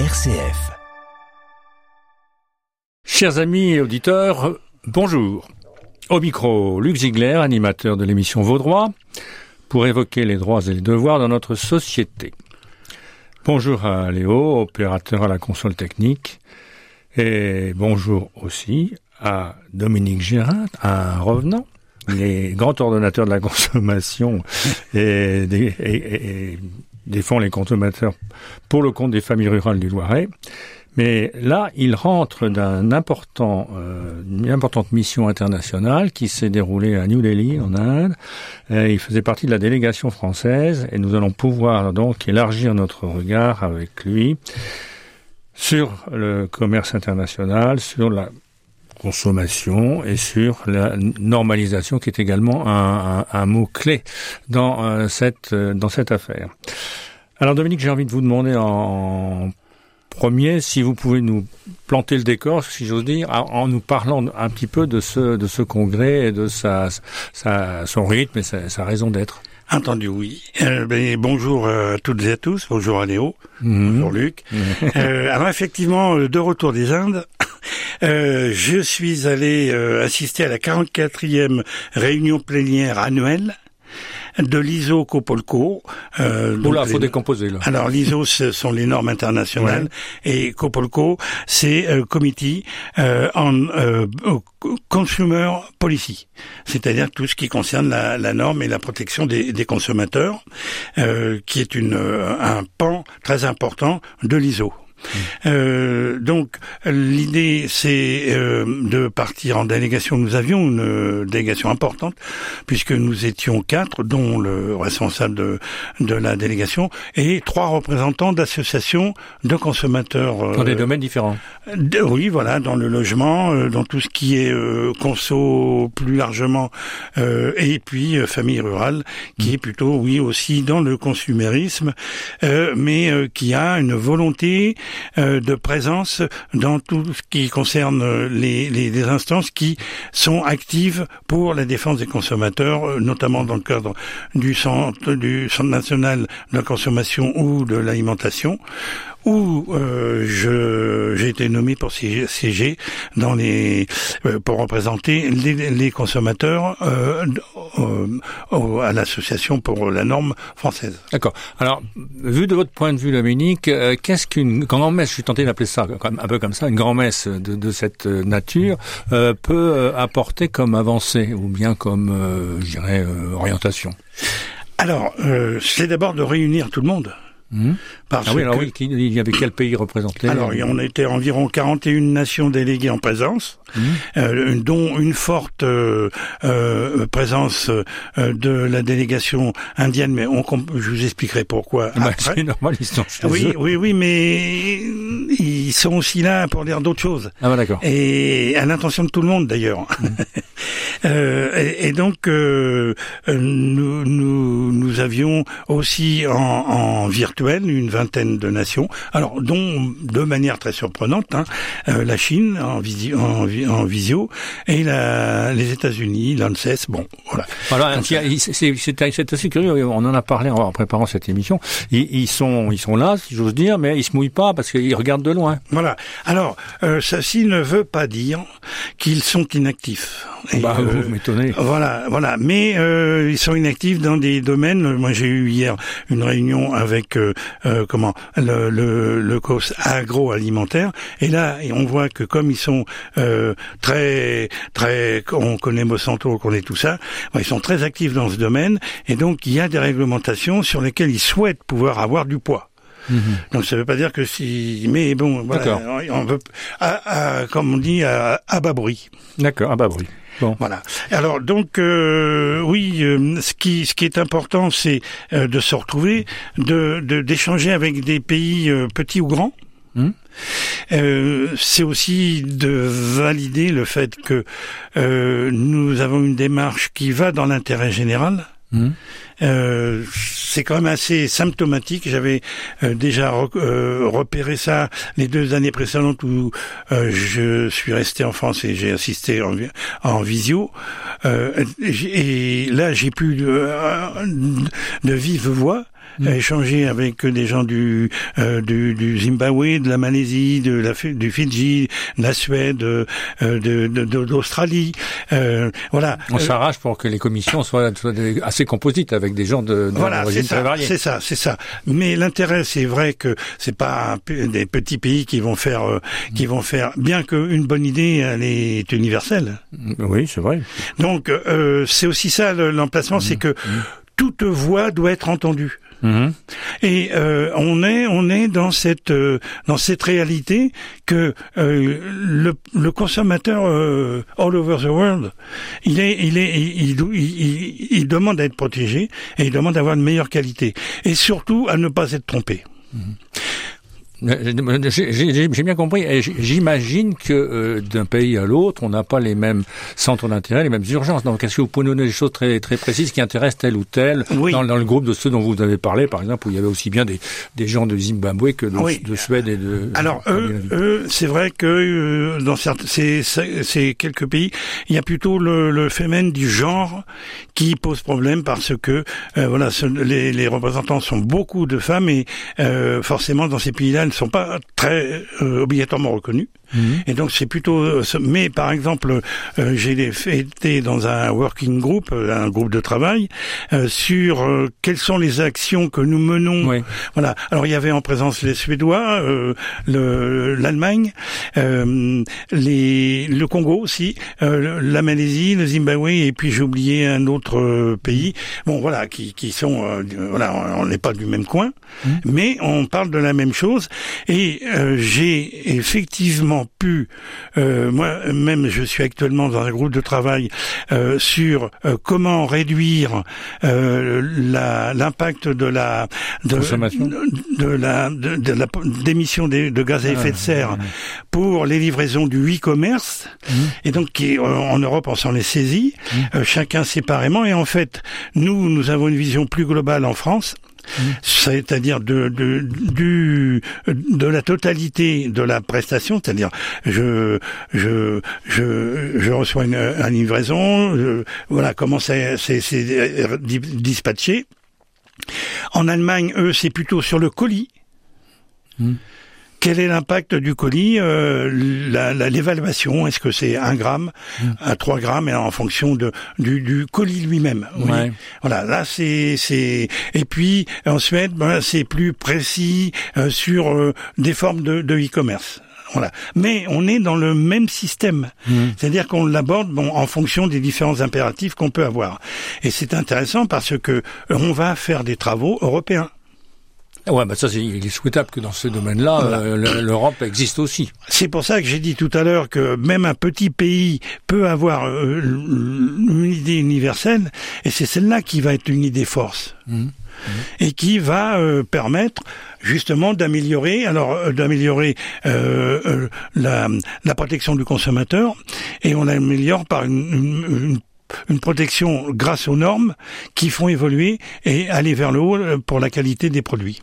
RCF. Chers amis et auditeurs, bonjour. Au micro, Luc Ziegler, animateur de l'émission Vaudrois, pour évoquer les droits et les devoirs dans notre société. Bonjour à Léo, opérateur à la console technique, et bonjour aussi à Dominique Gérin, un revenant, les grands ordonnateurs de la consommation et, des, défend les consommateurs pour le compte des familles rurales du Loiret. Mais là, il rentre d'un important, euh, une importante mission internationale qui s'est déroulée à New Delhi, en Inde. Et il faisait partie de la délégation française et nous allons pouvoir donc élargir notre regard avec lui sur le commerce international, sur la consommation et sur la normalisation qui est également un, un, un mot clé dans euh, cette euh, dans cette affaire. Alors Dominique, j'ai envie de vous demander en premier si vous pouvez nous planter le décor, si j'ose dire, en nous parlant un petit peu de ce de ce congrès et de sa, sa son rythme et sa, sa raison d'être. Entendu, oui. Euh, ben, bonjour à toutes et à tous. Bonjour à Léo. Mmh. Bonjour Luc. Mmh. Euh, alors effectivement, de retour des Indes, euh, je suis allé euh, assister à la 44e réunion plénière annuelle de l'ISO Copolco. Euh, Oula, faut les... décomposer là. Alors l'ISO, ce sont les normes internationales ouais. et Copolco, c'est euh, Committee euh, on euh, Consumer Policy, c'est-à-dire tout ce qui concerne la, la, norme et la protection des, des consommateurs, euh, qui est une, un pan très important de l'ISO. Euh, donc l'idée c'est euh, de partir en délégation. Nous avions une euh, délégation importante puisque nous étions quatre, dont le responsable de, de la délégation et trois représentants d'associations de consommateurs. Dans des domaines différents. De, oui, voilà, dans le logement, euh, dans tout ce qui est conso plus largement, et puis famille rurale, qui est plutôt, oui, aussi dans le consumérisme, mais qui a une volonté euh, de présence dans tout ce qui concerne les, les, les, instances qui sont actives pour la défense des consommateurs, euh, notamment dans le cadre du centre, du centre national de la consommation ou de l'alimentation où euh, je j'ai été nommé pour siéger dans les euh, pour représenter les, les consommateurs euh, euh, à l'association pour la norme française. D'accord. Alors, vu de votre point de vue, Dominique, euh, qu'est-ce qu'une grand-messe, je suis tenté d'appeler ça un peu comme ça, une grand-messe de, de, cette nature euh, peut apporter comme avancée ou bien comme, je dirais, orientation Alors, c'est d'abord de réunir tout le monde. Mmh. Parce ah oui, alors que... oui, il y avait quel pays représenté Alors, on était environ 41 nations déléguées en présence, mmh. euh, dont une forte euh, euh, présence de la délégation indienne, mais on, je vous expliquerai pourquoi bah, C'est normal, ils sont chez Oui, eux. oui, oui, mais ils sont aussi là pour dire d'autres choses. Ah bah d'accord. Et à l'intention de tout le monde, d'ailleurs. Mmh. et, et, donc, nous, nous, nous avions aussi en, en virtuel une vingtaine de nations, alors dont de manière très surprenante hein, euh, la Chine en, visi en, en, visio et la, les États-Unis, l'ANSES. Bon, voilà. Voilà, c'est assez curieux. On en a parlé en préparant cette émission. Ils, ils sont, ils sont là, si j'ose dire, mais ils se mouillent pas parce qu'ils regardent de loin. Voilà. Alors, euh, ceci ne veut pas dire qu'ils sont inactifs. Et, bah, euh, vous m'étonnez. Voilà, voilà. Mais euh, ils sont inactifs dans des domaines. Moi, j'ai eu hier une réunion avec euh, euh, comment le, le, le COS agroalimentaire. Et là, on voit que comme ils sont euh, très très, on connaît Monsanto, on connaît tout ça, ils sont très actifs dans ce domaine. Et donc, il y a des réglementations sur lesquelles ils souhaitent pouvoir avoir du poids. Mmh. Donc ça ne veut pas dire que si, mais bon, voilà, on veut, à, à, comme on dit, à, à bas bruit. D'accord, à bas bruit. Bon. Voilà. Alors donc euh, oui, euh, ce qui ce qui est important, c'est euh, de se retrouver, de d'échanger avec des pays euh, petits ou grands. Mmh. c'est aussi de valider le fait que nous avons une démarche qui va dans l'intérêt général. Mmh. Euh, c'est quand même assez symptomatique. J'avais euh, déjà euh, repéré ça les deux années précédentes où euh, je suis resté en France et j'ai assisté en, en visio. Euh, et là, j'ai pu de, de vive voix mmh. échangé avec des gens du, euh, du, du Zimbabwe, de la Malaisie, de la du Fidji, de la Suède, euh, de d'Australie. Euh, voilà. On s'arrache pour que les commissions soient, assez composites avec des gens de, de voilà, très variés. C'est ça, c'est ça. Mais l'intérêt, c'est vrai que c'est pas des petits pays qui vont faire, euh, qui vont faire, bien qu'une bonne idée, elle est universelle. Oui, c'est vrai. Donc euh, c'est aussi ça l'emplacement, c'est que toute voix doit être entendue. Mhm. Et euh, on est on est dans cette euh, dans cette réalité que euh, le, le, consommateur euh, all over the world, il est il est il, il, il, demande à être protégé et il demande d'avoir une meilleure qualité et surtout à ne pas être trompé. Mhm. J'ai bien compris. J'imagine que euh, d'un pays à l'autre, on n'a pas les mêmes centres d'intérêt, les mêmes urgences. Donc, est-ce que vous pouvez nous donner des choses très, très précises qui intéressent tel ou tel dans, dans, le groupe de ceux dont vous avez parlé, par exemple, où il y avait aussi bien des, des gens de Zimbabwe que de, de Suède et de... Alors, eux, eux c'est vrai que euh, dans certains, ces, ces quelques pays, il y a plutôt le, le phénomène du genre qui pose problème parce que, euh, voilà, les, les, représentants sont beaucoup de femmes et forcément, dans ces pays-là, sont pas très euh, obligatoirement reconnus. Mhm. Et donc c'est plutôt. Euh, mais par exemple, euh, j'ai été dans un working group, un groupe de travail, sur quelles sont les actions que nous menons. Voilà. Alors il y avait en présence les Suédois, l'Allemagne, le Congo aussi, la Malaisie, le Zimbabwe et puis j'ai oublié un autre pays. Bon voilà, qui, qui sont voilà, on n'est pas du même coin, mhm. mais on parle de la même chose et euh, j'ai effectivement pu, euh, moi-même, je suis actuellement dans un groupe de travail euh, sur comment réduire l'impact de la de, Consommation. de, la de, la de, gaz à effet de ah, serre pour les livraisons du e-commerce mmh. et donc qui en Europe on s'en est saisi mmh. chacun séparément et en fait nous nous avons une vision plus globale en France c'est-à-dire de, de, du, de la totalité de la prestation, c'est-à-dire je, je, je, je reçois une, livraison, voilà comment c'est dispatché. En Allemagne, eux, c'est plutôt sur le colis. Mmh. Quel est l'impact du colis euh, L'évaluation, est-ce que c'est 1 gramme, mm. à 3 grammes, et en fonction de du, du colis lui-même? Oui. Voilà, là c'est c'est et puis ensuite ben, c'est plus précis euh, sur euh, des formes de e-commerce. Voilà. Mais on est dans le même système. Mm. C'est-à-dire qu'on l'aborde bon, en fonction des différents impératifs qu'on peut avoir. Et c'est intéressant parce que on va faire des travaux européens. Ouais, bah ça, c'est, il est souhaitable que dans ce domaine-là, euh, l'Europe existe aussi. C'est pour ça que j'ai dit tout à l'heure que même un petit pays peut avoir euh, une idée universelle, et c'est celle-là qui va être une idée force. Mmh. Mmh. et qui va euh, permettre justement d'améliorer alors d'améliorer la, la, protection du consommateur et on l'améliore par une, une, une protection grâce aux normes qui font évoluer et aller vers le haut pour la qualité des produits.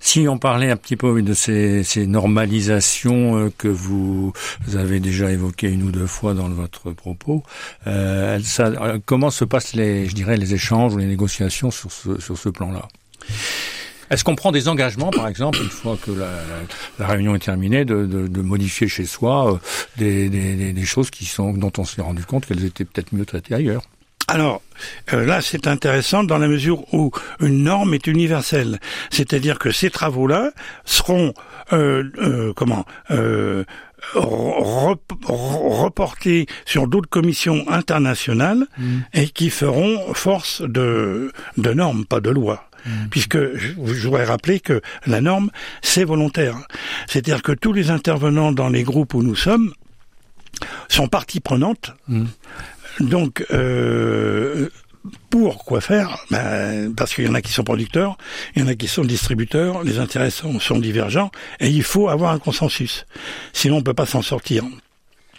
Si on parlait un petit peu de ces, normalisations euh, que vous, avez déjà évoquées une ou deux fois dans votre propos, euh, euh, comment se passent les, je dirais, les échanges ou les négociations sur ce, sur ce plan-là? Est-ce qu'on prend des engagements, par exemple, une fois que la, réunion est terminée, de, de, modifier chez soi des, des, des, choses qui sont dont on s'est rendu compte qu'elles étaient peut-être mieux traitées ailleurs? Alors euh, là, c'est intéressant dans la mesure où une norme est universelle, c'est-à-dire que ces travaux-là seront euh, euh, comment reportés sur d'autres commissions internationales mmh. et qui feront force de, de normes, pas de loi. Mmh. Puisque je, voudrais rappeler que la norme, c'est volontaire. C'est-à-dire que tous les intervenants dans les groupes où nous sommes sont partie prenante. Mmh. Donc, euh, pour quoi faire? Ben, Parce qu'il y en a qui sont producteurs, il y en a qui sont distributeurs, les intérêts sont, divergents, et il faut avoir un consensus. Sinon, on peut pas s'en sortir.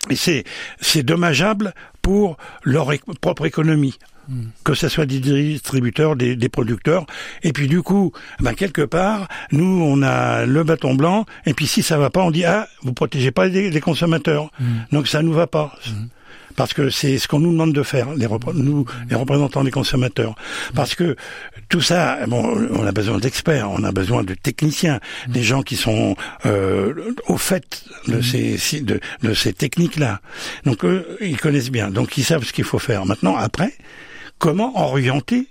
Et c'est c'est dommageable pour leur propre économie. Hmm. que ce soit des distributeurs, des, producteurs. Et puis du coup, ben quelque part, nous on a le bâton blanc. Et puis si ça va pas, on dit ah vous protégez pas les, consommateurs. Hmm. Donc ça nous va pas. Hmm parce que c'est ce qu'on nous demande de faire, les nous, les représentants des consommateurs. Parce que tout ça, bon, on a besoin d'experts, on a besoin de techniciens, des gens qui sont euh, au fait de ces de, de ces techniques-là. Donc eux, ils connaissent bien, donc ils savent ce qu'il faut faire. Maintenant, après, comment orienter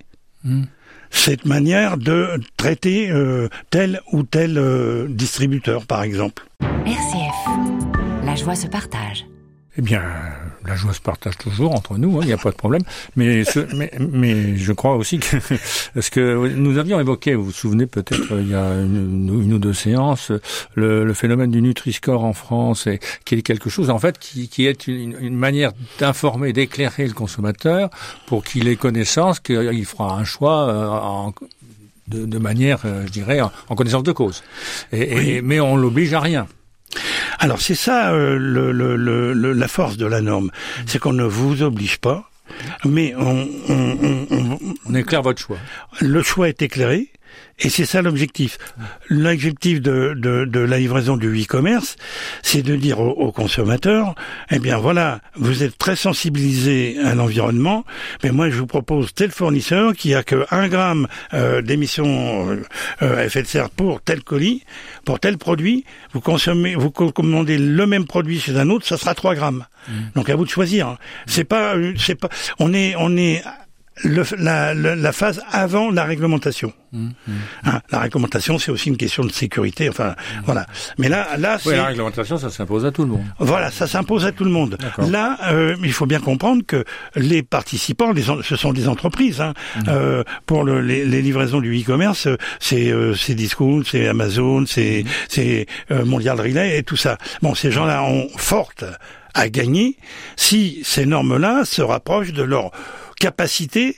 cette manière de traiter euh, tel ou tel euh, distributeur, par exemple? RCF, la joie se partage. Eh bien, la joie se partage toujours entre nous, hein, il n'y a pas de problème. Mais, mais, mais, je crois aussi que ce que nous avions évoqué, vous vous souvenez peut-être il y a une, ou deux séances, le, le phénomène du Nutri-Score en France, et, qui est quelque chose en fait qui, qui est une, une manière d'informer, d'éclairer le consommateur pour qu'il ait connaissance qu'il fera un choix euh, en, de, de, manière, euh, je dirais, en, connaissance de cause. Et, et mais on l'oblige à rien. Alors c'est ça euh, le, le, le, la force de la norme, c'est qu'on ne vous oblige pas, mais on, on, on, on éclaire votre choix. Le choix est éclairé. Et c'est ça l'objectif. L'objectif de, de, de, la livraison du e-commerce, c'est de dire aux, consommateurs, eh bien voilà, vous êtes très sensibilisé à l'environnement, mais moi je vous propose tel fournisseur qui a que 1 gramme euh, d'émissions euh, euh, effet de serre pour tel colis, pour tel produit, vous consommez, vous commandez le même produit chez un autre, ça sera 3 grammes. Mmh. Donc à vous de choisir. C'est pas, c'est pas, on est, on est le, la, la, phase avant la réglementation. Mmh, mmh. Hein, la réglementation, c'est aussi une question de sécurité. Enfin, mmh. voilà. Mais là, là, c'est la réglementation, ça s'impose à tout le monde. Voilà, ça s'impose à tout le monde. Là, euh, il faut bien comprendre que les participants, les, ce sont des entreprises. Hein. Euh, pour le, les, les, livraisons du e-commerce, c'est euh, c'est Discount, c'est Amazon, c'est c'est euh, Mondial Relay et tout ça. Bon, ces gens-là ont forte à gagner si ces normes-là se rapprochent de leur capacité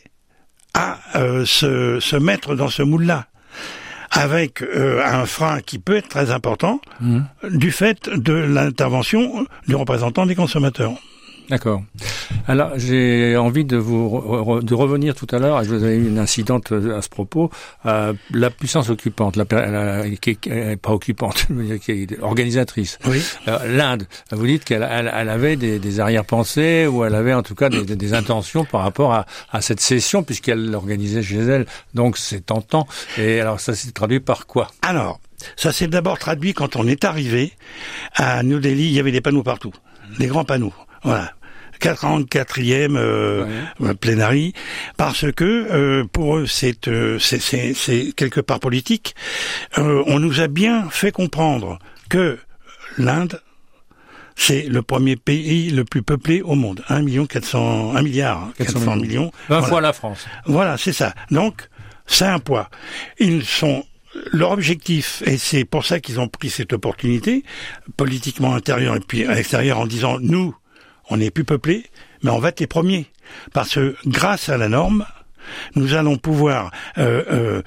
à euh, se, se, mettre dans ce moule-là avec euh, un frein qui peut être très important mmh. du fait de l'intervention du représentant des consommateurs. D'accord. Alors j'ai envie de vous de revenir tout à l'heure. Je vous avez eu une incidente à ce propos. Euh, la puissance occupante, la, qui est pas occupante, qui est organisatrice. Oui. Euh, L'Inde. Vous dites qu'elle elle, elle avait des, des arrière-pensées ou elle avait en tout cas des, des intentions par rapport à, à cette session puisqu'elle l'organisait chez elle. Donc c'est tentant. Et alors ça s'est traduit par quoi? Alors. Ça s'est d'abord traduit quand on est arrivé à New Delhi, il y avait des panneaux partout, des grands panneaux. Voilà. 44e euh, plénarie, parce que euh, pour eux c'est euh, c'est quelque part politique. Euh, on nous a bien fait comprendre que l'Inde c'est le premier pays le plus peuplé au monde, 1 million 400 1 milliard 400, millions, 20 fois la France. Voilà, c'est ça. Donc c'est un poids. Ils sont leur objectif, et c'est pour ça qu'ils ont pris cette opportunité, politiquement intérieur et puis à l'extérieur, en disant nous, on est plus peuplé, mais on va être les premiers. Parce que grâce à la norme, nous allons pouvoir... Euh, euh,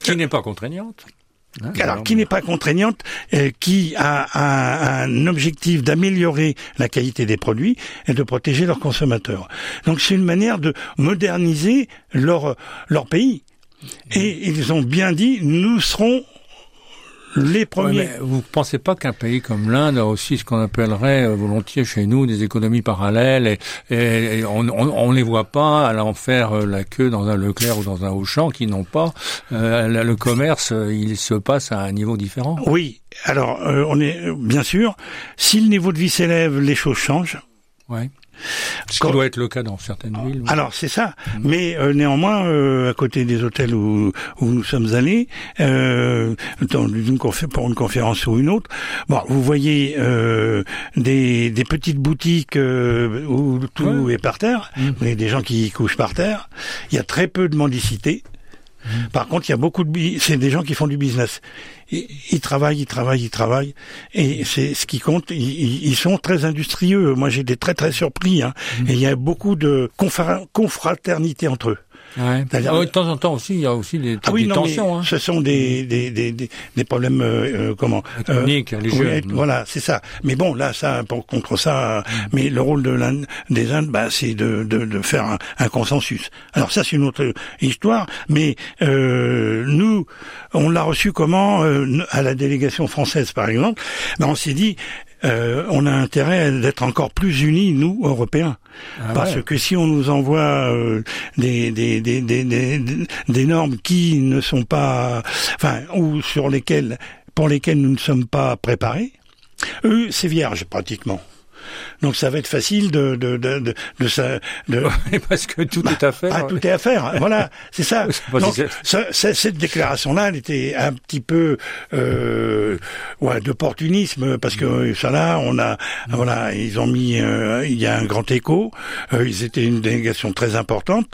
qui n'est pas contraignante Hein, alors, qui n'est pas contraignante, euh, qui a un, objectif d'améliorer la qualité des produits et de protéger leurs consommateurs. Donc, c'est une manière de moderniser leur leur pays. Et ils ont bien dit, nous serons les premiers. vous ne pensez pas qu'un pays comme l'Inde a aussi ce qu'on appellerait euh, volontiers chez nous des économies parallèles et, on ne les voit pas allant faire euh, la queue dans un Leclerc ou dans un Auchan qui n'ont pas euh, le commerce, il se passe à un niveau différent. Oui, alors on est bien sûr, si le niveau de vie s'élève, les choses changent. Ouais. Ce qui doit être le cas dans certaines villes. Alors c'est ça, mm. mais euh, néanmoins, euh, à côté des hôtels où, où nous sommes allés, euh, dans une pour une conférence ou une autre, bon, vous voyez euh, des, des petites boutiques où tout est par terre, mm. vous voyez des gens qui couchent par terre. Il y a très peu de mendicité. Mm. Par contre, il y a beaucoup de c'est des gens qui font du business. Ils, travaillent, ils travaillent, ils travaillent, et c'est ce qui compte. Ils, sont très industrieux. Moi, j'ai été très très surpris. Hein. Mm. Et il y a beaucoup de confraternité entre eux. Ouais. de temps en temps aussi, il y a aussi des, ah oui, tensions. hein. Ce sont des, des, des, des, problèmes, euh, euh comment Techniques, euh, oui, Voilà, c'est ça. Mais bon, là, ça, pour, contre ça, mais le rôle de l'Inde, des Indes, bah, c'est de, de, de, faire un, un, consensus. Alors ça, c'est une autre histoire. Mais euh, nous, on l'a reçu comment euh, à la délégation française, par exemple ben, On s'est dit, euh, on a intérêt d'être encore plus unis, nous, Européens. Ah Parce ouais. que si on nous envoie euh, des, des, des, des, des, des normes qui ne sont pas, enfin, ou sur lesquelles, pour lesquelles nous ne sommes pas préparés, eux, c'est vierge pratiquement. Donc ça va être facile de de de de, de, ça- de- Parce que tout est à faire. ah, tout est à faire. Voilà, c'est ça. Si cette déclaration-là, elle était un petit peu euh, ouais, d'opportunisme parce que ça là, on a voilà, ils ont mis, euh, il y a un grand écho. Euh, ils étaient une délégation très importante,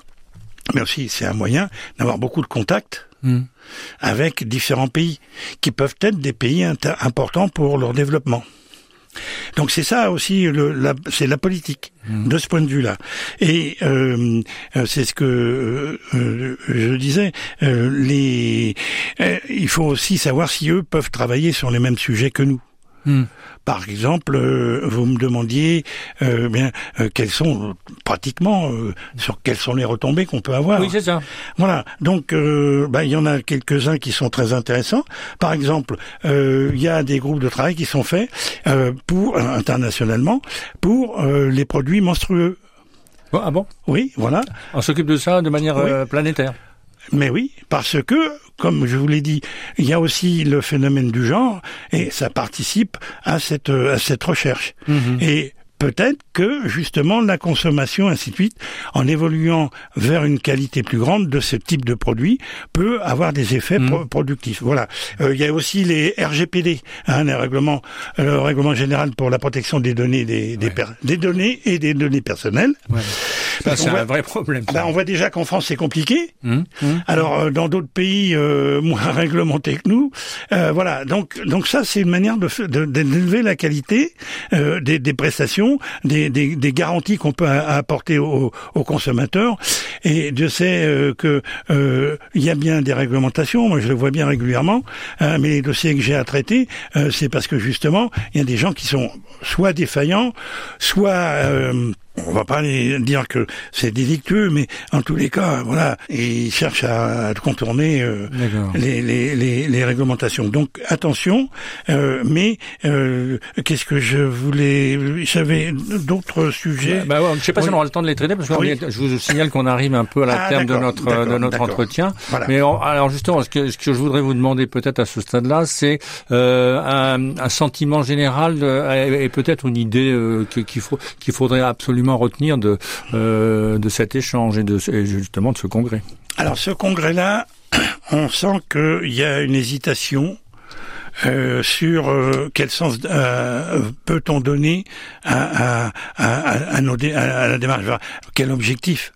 mais aussi c'est un moyen d'avoir beaucoup de contacts Hmm. avec différents pays qui peuvent être des pays importants pour leur développement. Donc c'est ça aussi, le, la, c'est la politique de ce point de vue-là. Et euh, euh, c'est ce que euh, je disais. euh, les, il faut aussi savoir si eux peuvent travailler sur les mêmes sujets que nous. Hmm. Par exemple, euh, vous me demandiez euh, bien euh, quelles sont euh, pratiquement euh, sur quelles sont les retombées qu'on peut avoir. Oui, c'est ça. Voilà. Donc, euh, bah, il y en a quelques-uns qui sont très intéressants. Par exemple, euh, il y a des groupes de travail qui sont faits euh, pour euh, internationalement pour euh, les produits menstrueux. Bon, ah bon? Oui, voilà. On s'occupe de ça de manière Oui. planétaire. Mais oui, parce que, comme je vous l'ai dit, il y a aussi le phénomène du genre et ça participe à cette à cette recherche. Et peut-être que justement la consommation, ainsi de suite, en évoluant vers une qualité plus grande de ce type de produit, peut avoir des effets pro- productifs. Voilà. Euh, il y a aussi les RGPD, hein, les règlements, le règlement général pour la protection des données des des, des données et des données personnelles. Ça, Parce c'est un voit- vrai problème. Ben, on voit déjà qu'en France c'est compliqué. Hmm, hmm. Alors euh, dans d'autres pays euh, moins réglementés que nous, euh, voilà. Donc donc ça c'est une manière de d'élever la qualité euh, des, des prestations, des, des, des garanties qu'on peut a- apporter aux, aux consommateurs. Et je sais euh, que euh, il y a bien des réglementations. Moi je le vois bien régulièrement. mais les dossiers que j'ai à traiter, euh, c'est parce que justement il y a des gens qui sont soit défaillants, soit euh, on va pas les dire que c'est délictueux, mais en tous les cas, voilà, ils cherchent à, à contourner euh, les, les, les, les réglementations. Donc attention, euh, mais euh, qu'est-ce que je voulais J'avais d'autres sujets. Bah ouais, je sais pas si on aura le temps de les traiter parce que Oui. je vous signale qu'on arrive un peu à la Ah, terme de notre de notre entretien. Voilà. Mais on- alors justement, ce que, ce que je voudrais vous demander peut-être à ce stade-là, c'est euh, un, un sentiment général de- et, et peut-être une idée euh, qu'il faut qu'il faudrait absolument retenir de euh, de cet échange et de et justement de ce congrès. Alors ce congrès-là, on sent qu'il y a une hésitation euh, sur euh, quel sens euh, peut-on donner à, à, à, à nos dé- à- à la démarche, Enfin, quel objectif?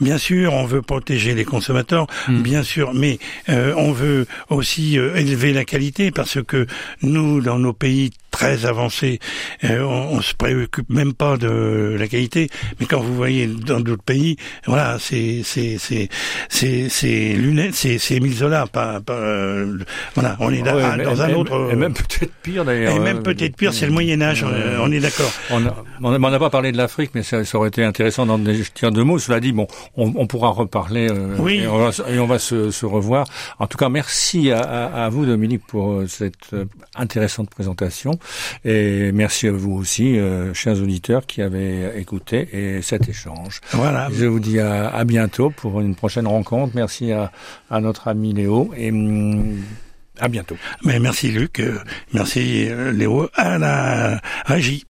Bien sûr, on veut protéger les consommateurs, bien sûr, mais on veut aussi élever la qualité parce que nous, dans nos pays très avancés, euh, on, on se préoccupe même pas de la qualité. Mais quand vous voyez dans d'autres pays, voilà, c'est c'est c'est c'est c'est lunettes, c'est c'est Émile Zola, pas, pas euh, voilà, on est là- Ouais, ah, mais- dans un et- autre. et même peut-être pire d'ailleurs. et même euh, peut-être pire, c'est le Moyen Âge. euh, on est d'accord. On on n'a pas parlé de l'Afrique, mais ça, ça aurait été intéressant d'en dire deux mots. Cela dit, bon, on, on pourra reparler euh, Oui. et on va, se- et on va se, se revoir. En tout cas, merci à, à- à vous, Dominique, pour euh, cette euh, intéressante présentation. Et merci à vous aussi, euh, chers auditeurs, qui avez écouté et cet échange. Voilà. Je vous dis à, à bientôt pour une prochaine rencontre. Merci à, à notre ami Léo et hum, à bientôt. Mais merci Luc, euh, merci euh, Léo à la régie.